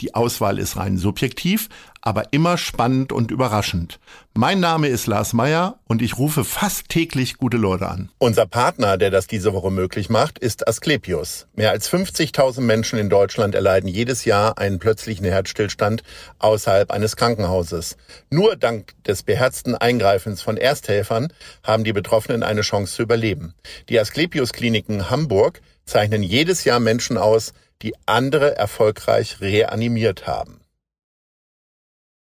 Die Auswahl ist rein subjektiv, aber immer spannend und überraschend. Mein Name ist Lars Meyer und ich rufe fast täglich gute Leute an. Unser Partner, der das diese Woche möglich macht, ist Asklepios. Mehr als 50.000 Menschen in Deutschland erleiden jedes Jahr einen plötzlichen Herzstillstand außerhalb eines Krankenhauses. Nur dank des beherzten Eingreifens von Ersthelfern haben die Betroffenen eine Chance zu überleben. Die Asklepios Kliniken Hamburg zeichnen jedes Jahr Menschen aus, die andere erfolgreich reanimiert haben.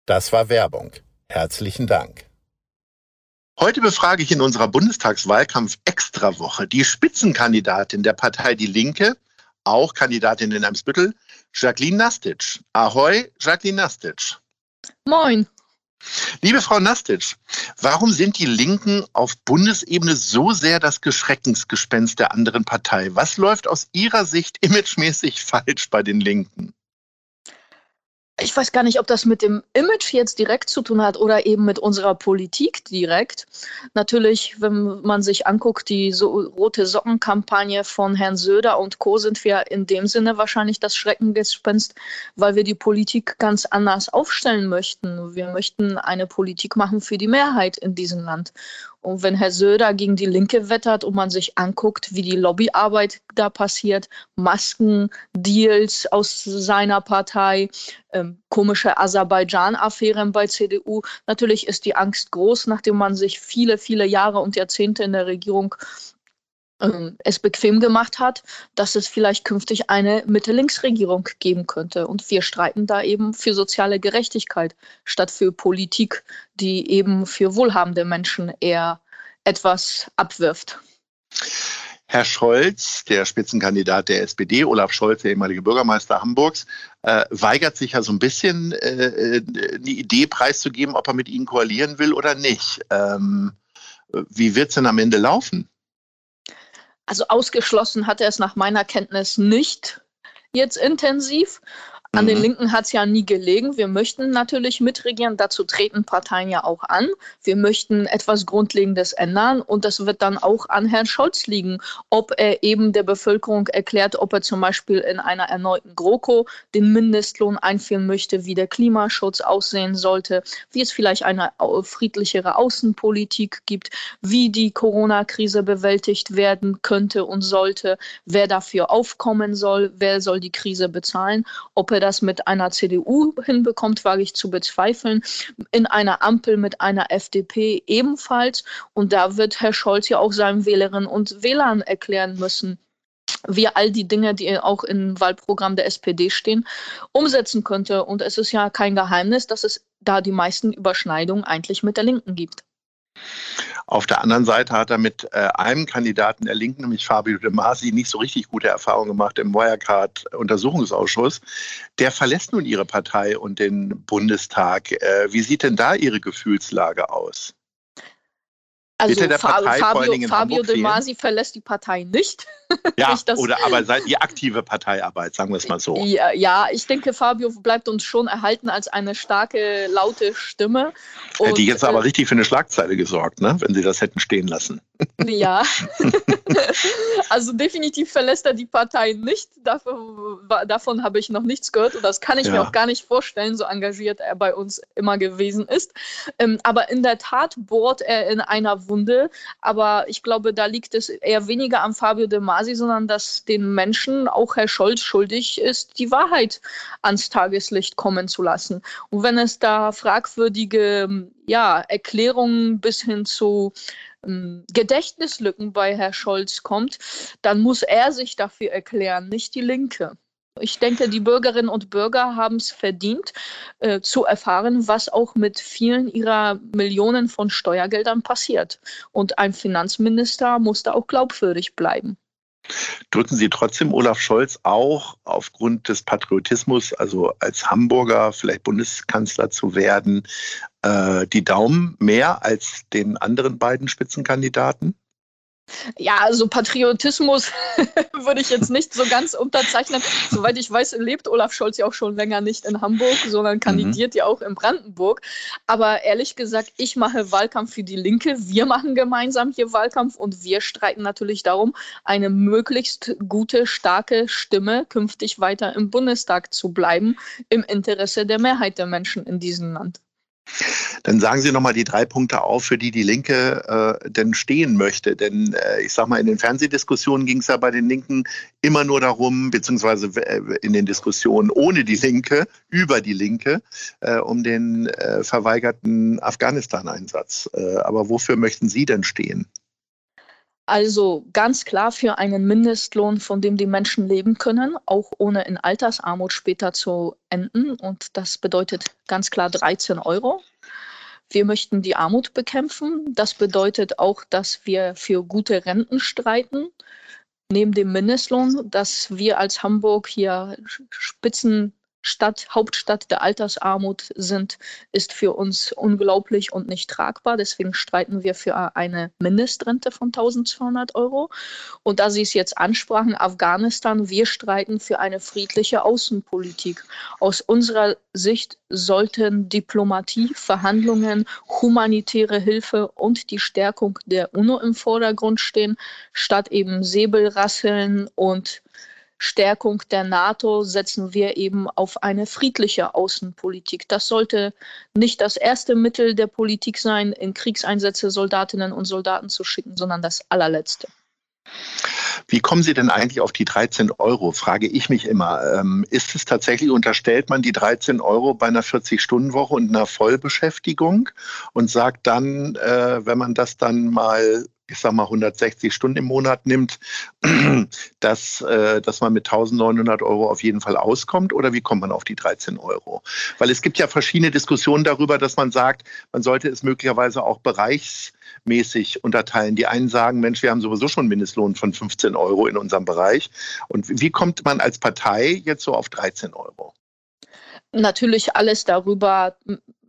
Das war Werbung. Herzlichen Dank. Heute befrage ich in unserer Bundestagswahlkampf-Extrawoche die Spitzenkandidatin der Partei Die Linke, auch Kandidatin in Eimsbüttel, Jacqueline Nastic. Ahoi, Jacqueline Nastic. Moin. Liebe Frau Nastic, warum sind die Linken auf Bundesebene so sehr das Geschreckensgespenst der anderen Partei? Was läuft aus Ihrer Sicht imagemäßig falsch bei den Linken? Ich weiß gar nicht, ob das mit dem Image jetzt direkt zu tun hat oder eben mit unserer Politik direkt. Natürlich, wenn man sich anguckt, die so rote Sockenkampagne von Herrn Söder und Co. sind wir in dem Sinne wahrscheinlich das Schreckengespenst, weil wir die Politik ganz anders aufstellen möchten. Wir möchten eine Politik machen für die Mehrheit in diesem Land. Und wenn Herr Söder gegen die Linke wettert und man sich anguckt, wie die Lobbyarbeit da passiert, Maskendeals aus seiner Partei, ähm, komische Aserbaidschan-Affären bei CDU, natürlich ist die Angst groß, nachdem man sich viele, viele Jahre und Jahrzehnte in der Regierung ähm, es bequem gemacht hat, dass es vielleicht künftig eine Mitte-Links-Regierung geben könnte. Und wir streiten da eben für soziale Gerechtigkeit statt für Politik, die eben für wohlhabende Menschen eher etwas abwirft. Herr Scholz, der Spitzenkandidat der SPD, Olaf Scholz, der ehemalige Bürgermeister Hamburgs, äh, weigert sich ja so ein bisschen, äh, äh eine Idee preiszugeben, ob er mit Ihnen koalieren will oder nicht. Ähm, wie wird es denn am Ende laufen? Also ausgeschlossen hat er es nach meiner Kenntnis nicht jetzt intensiv. An den mhm. Linken hat es ja nie gelegen. Wir möchten natürlich mitregieren. Dazu treten Parteien ja auch an. Wir möchten etwas Grundlegendes ändern. Und das wird dann auch an Herrn Scholz liegen, ob er eben der Bevölkerung erklärt, ob er zum Beispiel in einer erneuten GroKo den Mindestlohn einführen möchte, wie der Klimaschutz aussehen sollte, wie es vielleicht eine friedlichere Außenpolitik gibt, wie die Corona-Krise bewältigt werden könnte und sollte, wer dafür aufkommen soll, wer soll die Krise bezahlen, ob er er das mit einer CDU hinbekommt, wage ich zu bezweifeln. In einer Ampel mit einer FDP ebenfalls. Und da wird Herr Scholz ja auch seinen Wählerinnen und Wählern erklären müssen, wie all die Dinge, die auch im Wahlprogramm der SPD stehen, umsetzen könnte. Und es ist ja kein Geheimnis, dass es da die meisten Überschneidungen eigentlich mit der Linken gibt. Auf der anderen Seite hat er mit äh, einem Kandidaten der Linken, nämlich Fabio De Masi, nicht so richtig gute Erfahrungen gemacht im Wirecard-Untersuchungsausschuss. Der verlässt nun Ihre Partei und den Bundestag. Äh, wie sieht denn da Ihre Gefühlslage aus? Also Fabio, Fabio De Masi verlässt die Partei nicht. Ja, nicht, oder aber die aktive Parteiarbeit, sagen wir es mal so. Ja, ja, ich denke, Fabio bleibt uns schon erhalten als eine starke, laute Stimme. Und, Hätte jetzt aber äh, richtig für eine Schlagzeile gesorgt, ne? wenn sie das hätten stehen lassen. Ja, also definitiv verlässt er die Partei nicht. Dafür, davon habe ich noch nichts gehört und das kann ich ja. mir auch gar nicht vorstellen, so engagiert er bei uns immer gewesen ist. Ähm, aber in der Tat bohrt er in einer Wunde. Aber ich glaube, da liegt es eher weniger am Fabio de Masi, sondern dass den Menschen, auch Herr Scholz, schuldig ist, die Wahrheit ans Tageslicht kommen zu lassen. Und wenn es da fragwürdige ja, Erklärungen bis hin zu Gedächtnislücken bei Herr Scholz kommt, dann muss er sich dafür erklären, nicht die Linke. Ich denke, die Bürgerinnen und Bürger haben es verdient, äh, zu erfahren, was auch mit vielen ihrer Millionen von Steuergeldern passiert. Und ein Finanzminister muss da auch glaubwürdig bleiben. Drücken Sie trotzdem Olaf Scholz auch aufgrund des Patriotismus, also als Hamburger vielleicht Bundeskanzler zu werden, äh, die Daumen mehr als den anderen beiden Spitzenkandidaten? Ja, also Patriotismus würde ich jetzt nicht so ganz unterzeichnen. Soweit ich weiß, lebt Olaf Scholz ja auch schon länger nicht in Hamburg, sondern mhm. kandidiert mhm. ja auch in Brandenburg. Aber ehrlich gesagt, ich mache Wahlkampf für die Linke. Wir machen gemeinsam hier Wahlkampf und wir streiten natürlich darum, eine möglichst gute, starke Stimme künftig weiter im Bundestag zu bleiben, im Interesse der Mehrheit der Menschen in diesem Land. Dann sagen Sie nochmal die drei Punkte auf, für die die Linke äh, denn stehen möchte. Denn äh, ich sage mal, in den Fernsehdiskussionen ging es ja bei den Linken immer nur darum, beziehungsweise äh, in den Diskussionen ohne die Linke, über die Linke, äh, um den äh, verweigerten Afghanistan-Einsatz. Äh, aber wofür möchten Sie denn stehen? Also ganz klar für einen Mindestlohn, von dem die Menschen leben können, auch ohne in Altersarmut später zu enden. Und das bedeutet ganz klar 13 Euro. Wir möchten die Armut bekämpfen. Das bedeutet auch, dass wir für gute Renten streiten. Neben dem Mindestlohn, dass wir als Hamburg hier Spitzen Stadt, Hauptstadt der Altersarmut sind, ist für uns unglaublich und nicht tragbar. Deswegen streiten wir für eine Mindestrente von 1200 Euro. Und da Sie es jetzt ansprachen, Afghanistan, wir streiten für eine friedliche Außenpolitik. Aus unserer Sicht sollten Diplomatie, Verhandlungen, humanitäre Hilfe und die Stärkung der UNO im Vordergrund stehen, statt eben Säbelrasseln und Stärkung der NATO setzen wir eben auf eine friedliche Außenpolitik. Das sollte nicht das erste Mittel der Politik sein, in Kriegseinsätze Soldatinnen und Soldaten zu schicken, sondern das allerletzte. Wie kommen Sie denn eigentlich auf die 13 Euro, frage ich mich immer. Ähm, ist es tatsächlich, unterstellt man die 13 Euro bei einer 40-Stunden-Woche und einer Vollbeschäftigung und sagt dann, äh, wenn man das dann mal ich sag mal 160 Stunden im Monat nimmt, dass, äh, dass man mit 1900 Euro auf jeden Fall auskommt? Oder wie kommt man auf die 13 Euro? Weil es gibt ja verschiedene Diskussionen darüber, dass man sagt, man sollte es möglicherweise auch bereichsmäßig unterteilen. Die einen sagen, Mensch, wir haben sowieso schon einen Mindestlohn von 15 Euro in unserem Bereich. Und wie kommt man als Partei jetzt so auf 13 Euro? Natürlich alles darüber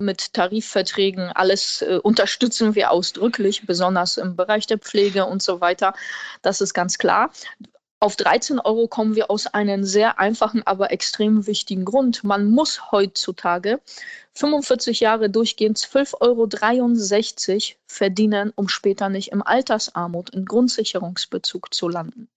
mit Tarifverträgen, alles äh, unterstützen wir ausdrücklich, besonders im Bereich der Pflege und so weiter. Das ist ganz klar. Auf 13 Euro kommen wir aus einem sehr einfachen, aber extrem wichtigen Grund. Man muss heutzutage 45 Jahre durchgehend 12,63 Euro verdienen, um später nicht im Altersarmut, in Grundsicherungsbezug zu landen.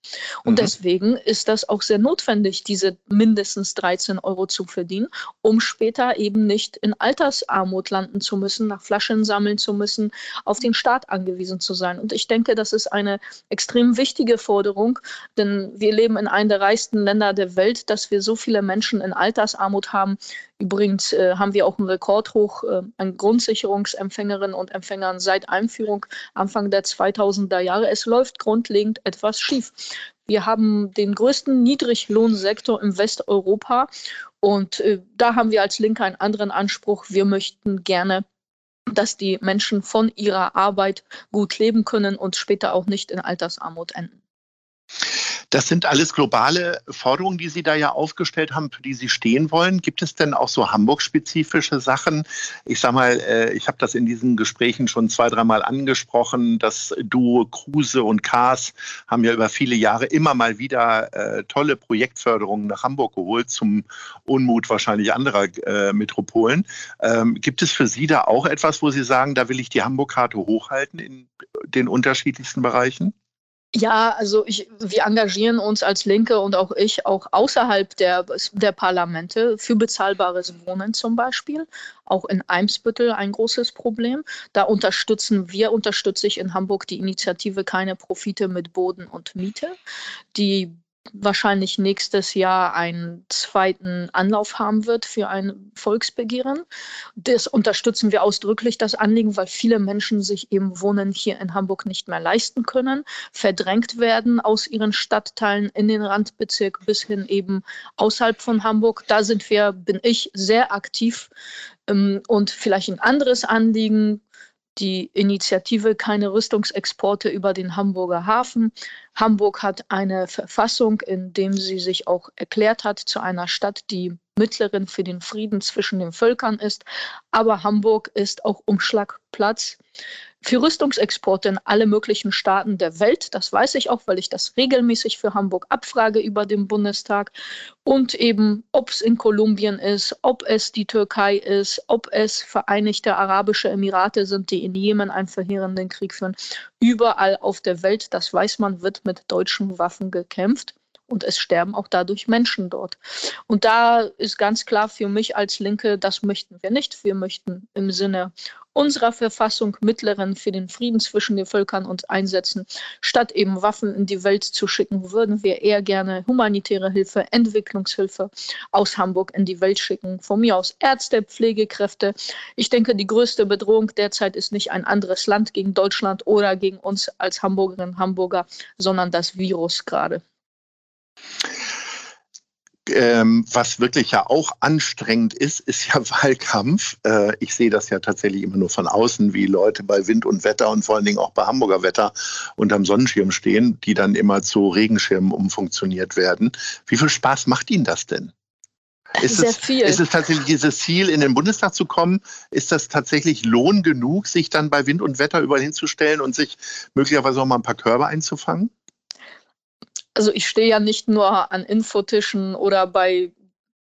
Und mhm. deswegen ist das auch sehr notwendig, diese mindestens 13 Euro zu verdienen, um später eben nicht in Altersarmut landen zu müssen, nach Flaschen sammeln zu müssen, auf den Staat angewiesen zu sein. Und ich denke, das ist eine extrem wichtige Forderung, denn wir leben in einem der reichsten Länder der Welt, dass wir so viele Menschen in Altersarmut haben. Übrigens äh, haben wir auch einen Rekordhoch äh, an Grundsicherungsempfängerinnen und Empfängern seit Einführung Anfang der 2000er Jahre. Es läuft grundlegend etwas schief. Wir haben den größten Niedriglohnsektor in Westeuropa und äh, da haben wir als Linke einen anderen Anspruch. Wir möchten gerne dass die Menschen von ihrer Arbeit gut leben können und später auch nicht in Altersarmut enden. Das sind alles globale Forderungen, die Sie da ja aufgestellt haben, für die Sie stehen wollen. Gibt es denn auch so Hamburg-spezifische Sachen? Ich sage mal, äh, ich habe das in diesen Gesprächen schon zwei, dreimal angesprochen. Das Duo Kruse und Kaas haben ja über viele Jahre immer mal wieder äh, tolle Projektförderungen nach Hamburg geholt, zum Unmut wahrscheinlich anderer äh, Metropolen. Ähm, gibt es für Sie da auch etwas, wo Sie sagen, da will ich die Hamburg-Karte hochhalten in den unterschiedlichsten Bereichen? Ja, also ich, wir engagieren uns als Linke und auch ich auch außerhalb der, der Parlamente für bezahlbares Wohnen zum Beispiel. Auch in Eimsbüttel ein großes Problem. Da unterstützen wir, unterstütze ich in Hamburg die Initiative Keine Profite mit Boden und Miete. Die wahrscheinlich nächstes Jahr einen zweiten Anlauf haben wird für ein Volksbegehren. Das unterstützen wir ausdrücklich, das Anliegen, weil viele Menschen sich eben Wohnen hier in Hamburg nicht mehr leisten können, verdrängt werden aus ihren Stadtteilen in den Randbezirk bis hin eben außerhalb von Hamburg. Da sind wir, bin ich sehr aktiv. Ähm, und vielleicht ein anderes Anliegen, die Initiative Keine Rüstungsexporte über den Hamburger Hafen. Hamburg hat eine Verfassung, in dem sie sich auch erklärt hat zu einer Stadt, die Mittlerin für den Frieden zwischen den Völkern ist. Aber Hamburg ist auch Umschlagplatz für Rüstungsexporte in alle möglichen Staaten der Welt. Das weiß ich auch, weil ich das regelmäßig für Hamburg abfrage über den Bundestag. Und eben, ob es in Kolumbien ist, ob es die Türkei ist, ob es Vereinigte Arabische Emirate sind, die in Jemen einen verheerenden Krieg führen. Überall auf der Welt, das weiß man, wird mit deutschen Waffen gekämpft und es sterben auch dadurch Menschen dort. Und da ist ganz klar für mich als Linke, das möchten wir nicht. Wir möchten im Sinne unserer Verfassung Mittleren für den Frieden zwischen den Völkern uns einsetzen. Statt eben Waffen in die Welt zu schicken, würden wir eher gerne humanitäre Hilfe, Entwicklungshilfe aus Hamburg in die Welt schicken. Von mir aus Ärzte, Pflegekräfte. Ich denke, die größte Bedrohung derzeit ist nicht ein anderes Land gegen Deutschland oder gegen uns als Hamburgerinnen und Hamburger, sondern das Virus gerade. Ähm, was wirklich ja auch anstrengend ist, ist ja Wahlkampf. Äh, ich sehe das ja tatsächlich immer nur von außen, wie Leute bei Wind und Wetter und vor allen Dingen auch bei Hamburger Wetter unterm Sonnenschirm stehen, die dann immer zu Regenschirmen umfunktioniert werden. Wie viel Spaß macht Ihnen das denn? Ist Sehr es, viel. Ist es tatsächlich dieses Ziel, in den Bundestag zu kommen? Ist das tatsächlich Lohn genug, sich dann bei Wind und Wetter überall hinzustellen und sich möglicherweise auch mal ein paar Körbe einzufangen? Also ich stehe ja nicht nur an Infotischen oder bei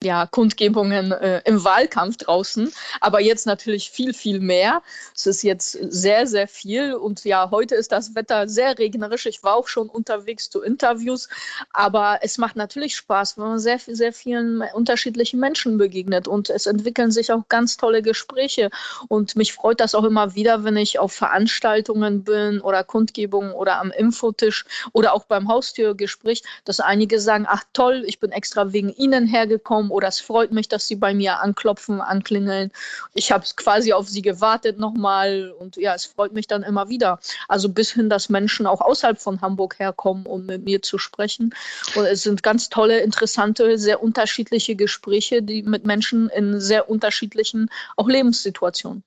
ja, Kundgebungen äh, im Wahlkampf draußen, aber jetzt natürlich viel, viel mehr. Es ist jetzt sehr, sehr viel. Und ja, heute ist das Wetter sehr regnerisch. Ich war auch schon unterwegs zu Interviews, aber es macht natürlich Spaß, wenn man sehr, sehr vielen unterschiedlichen Menschen begegnet. Und es entwickeln sich auch ganz tolle Gespräche. Und mich freut das auch immer wieder, wenn ich auf Veranstaltungen bin oder Kundgebungen oder am Infotisch oder auch beim Haustürgespräch, dass einige sagen, ach toll, ich bin extra wegen Ihnen hergekommen oder es freut mich, dass sie bei mir anklopfen, anklingeln. Ich habe quasi auf sie gewartet nochmal und ja, es freut mich dann immer wieder. Also bis hin, dass Menschen auch außerhalb von Hamburg herkommen, um mit mir zu sprechen. Und es sind ganz tolle, interessante, sehr unterschiedliche Gespräche, die mit Menschen in sehr unterschiedlichen auch Lebenssituationen.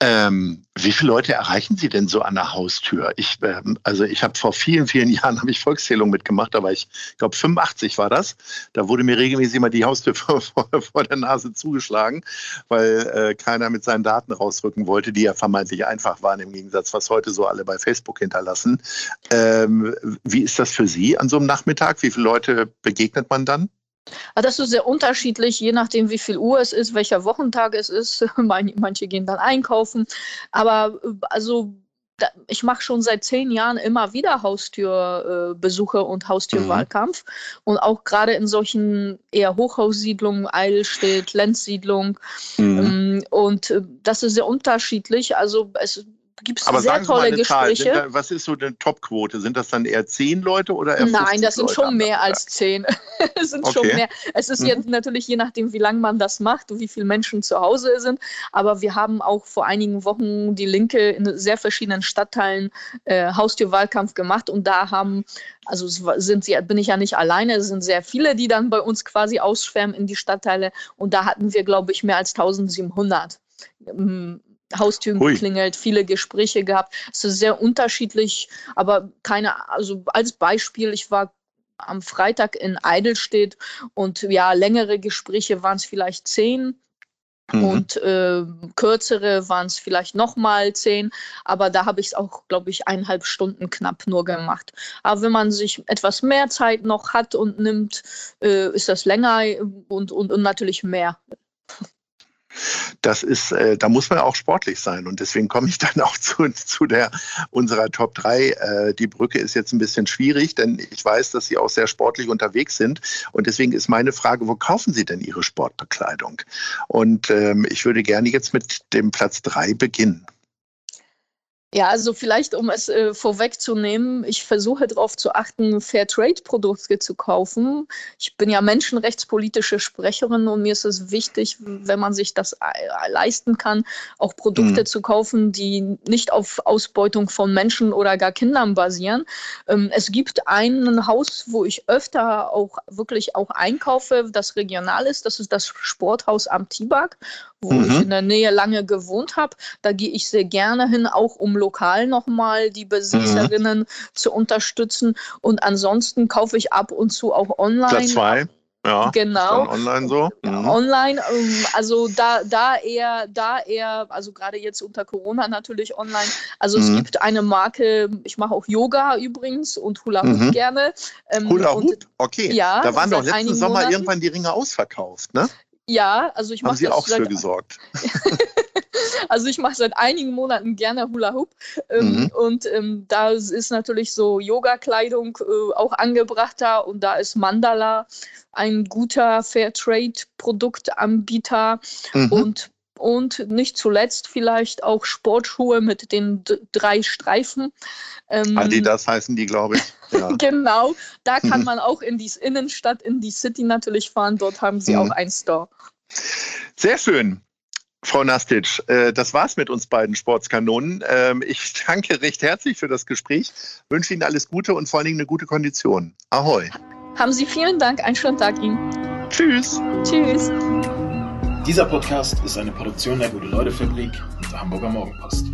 Ähm, wie viele Leute erreichen Sie denn so an der Haustür? Ich, ähm, also ich habe vor vielen, vielen Jahren habe ich Volkszählung mitgemacht, war ich, glaube 85 war das. Da wurde mir regelmäßig immer die Haustür vor, vor, vor der Nase zugeschlagen, weil äh, keiner mit seinen Daten rausrücken wollte, die ja vermeintlich einfach waren im Gegensatz, was heute so alle bei Facebook hinterlassen. Ähm, wie ist das für Sie an so einem Nachmittag? Wie viele Leute begegnet man dann? Ah, das ist sehr unterschiedlich, je nachdem, wie viel Uhr es ist, welcher Wochentag es ist. Manche gehen dann einkaufen. Aber äh, also ich mache schon seit zehn Jahren immer wieder Haustürbesuche äh, und Haustürwahlkampf. Mhm. Und auch gerade in solchen eher Hochhaussiedlungen, Eidelstedt, Lenzsiedlung. Mhm. Ähm, und äh, das ist sehr unterschiedlich. Also es gibt es sehr tolle Gespräche. Da, was ist so eine Topquote? Sind das dann eher zehn Leute oder eher Nein, das sind Leute schon mehr als zehn. es sind okay. schon mehr. Es ist mhm. jetzt natürlich je nachdem, wie lange man das macht und wie viele Menschen zu Hause sind. Aber wir haben auch vor einigen Wochen die Linke in sehr verschiedenen Stadtteilen äh, Haustürwahlkampf gemacht und da haben, also sind sie, bin ich ja nicht alleine, es sind sehr viele, die dann bei uns quasi ausschwärmen in die Stadtteile und da hatten wir, glaube ich, mehr als 1700 Haustüren Hui. geklingelt, viele Gespräche gehabt. Es ist sehr unterschiedlich, aber keine, also als Beispiel, ich war am Freitag in Eidelstedt und ja, längere Gespräche waren es vielleicht zehn. Mhm. Und äh, kürzere waren es vielleicht nochmal zehn, aber da habe ich es auch, glaube ich, eineinhalb Stunden knapp nur gemacht. Aber wenn man sich etwas mehr Zeit noch hat und nimmt, äh, ist das länger und, und, und natürlich mehr das ist, äh, da muss man auch sportlich sein. Und deswegen komme ich dann auch zu, zu der unserer Top 3. Äh, die Brücke ist jetzt ein bisschen schwierig, denn ich weiß, dass Sie auch sehr sportlich unterwegs sind. Und deswegen ist meine Frage, wo kaufen Sie denn Ihre Sportbekleidung? Und ähm, ich würde gerne jetzt mit dem Platz 3 beginnen. Ja, also vielleicht, um es äh, vorwegzunehmen, ich versuche darauf zu achten, Fairtrade-Produkte zu kaufen. Ich bin ja menschenrechtspolitische Sprecherin und mir ist es wichtig, wenn man sich das äh, leisten kann, auch Produkte mhm. zu kaufen, die nicht auf Ausbeutung von Menschen oder gar Kindern basieren. Ähm, es gibt ein Haus, wo ich öfter auch wirklich auch einkaufe, das regional ist. Das ist das Sporthaus am Tibak wo mhm. ich in der Nähe lange gewohnt habe. Da gehe ich sehr gerne hin, auch um lokal nochmal die Besitzerinnen mhm. zu unterstützen. Und ansonsten kaufe ich ab und zu auch online. Platz zwei. Ja, genau. Online so. Mhm. Online, ähm, also da, da eher, da eher, also gerade jetzt unter Corona natürlich online. Also mhm. es gibt eine Marke, ich mache auch Yoga übrigens und Hula Hoop mhm. gerne. Ähm, Hula Hoop? Okay. Ja, da waren doch letzten Sommer Monaten. irgendwann die Ringe ausverkauft, ne? Ja, also ich mache Haben Sie auch für gesorgt? also ich mache seit einigen Monaten gerne Hula Hoop ähm, mhm. und ähm, da ist natürlich so Yoga-Kleidung äh, auch angebrachter und da ist Mandala ein guter Fairtrade-Produktanbieter mhm. und und nicht zuletzt vielleicht auch Sportschuhe mit den drei Streifen. Ähm, Adidas heißen die, glaube ich. Ja. genau, da kann man auch in die Innenstadt, in die City natürlich fahren. Dort haben sie mhm. auch einen Store. Sehr schön. Frau Nastic, äh, das war's mit uns beiden Sportskanonen. Ähm, ich danke recht herzlich für das Gespräch, wünsche Ihnen alles Gute und vor allen Dingen eine gute Kondition. Ahoi. Haben Sie vielen Dank, einen schönen Tag Ihnen. Tschüss. Tschüss. Dieser Podcast ist eine Produktion der Gute-Leute-Fabrik und der Hamburger Morgenpost.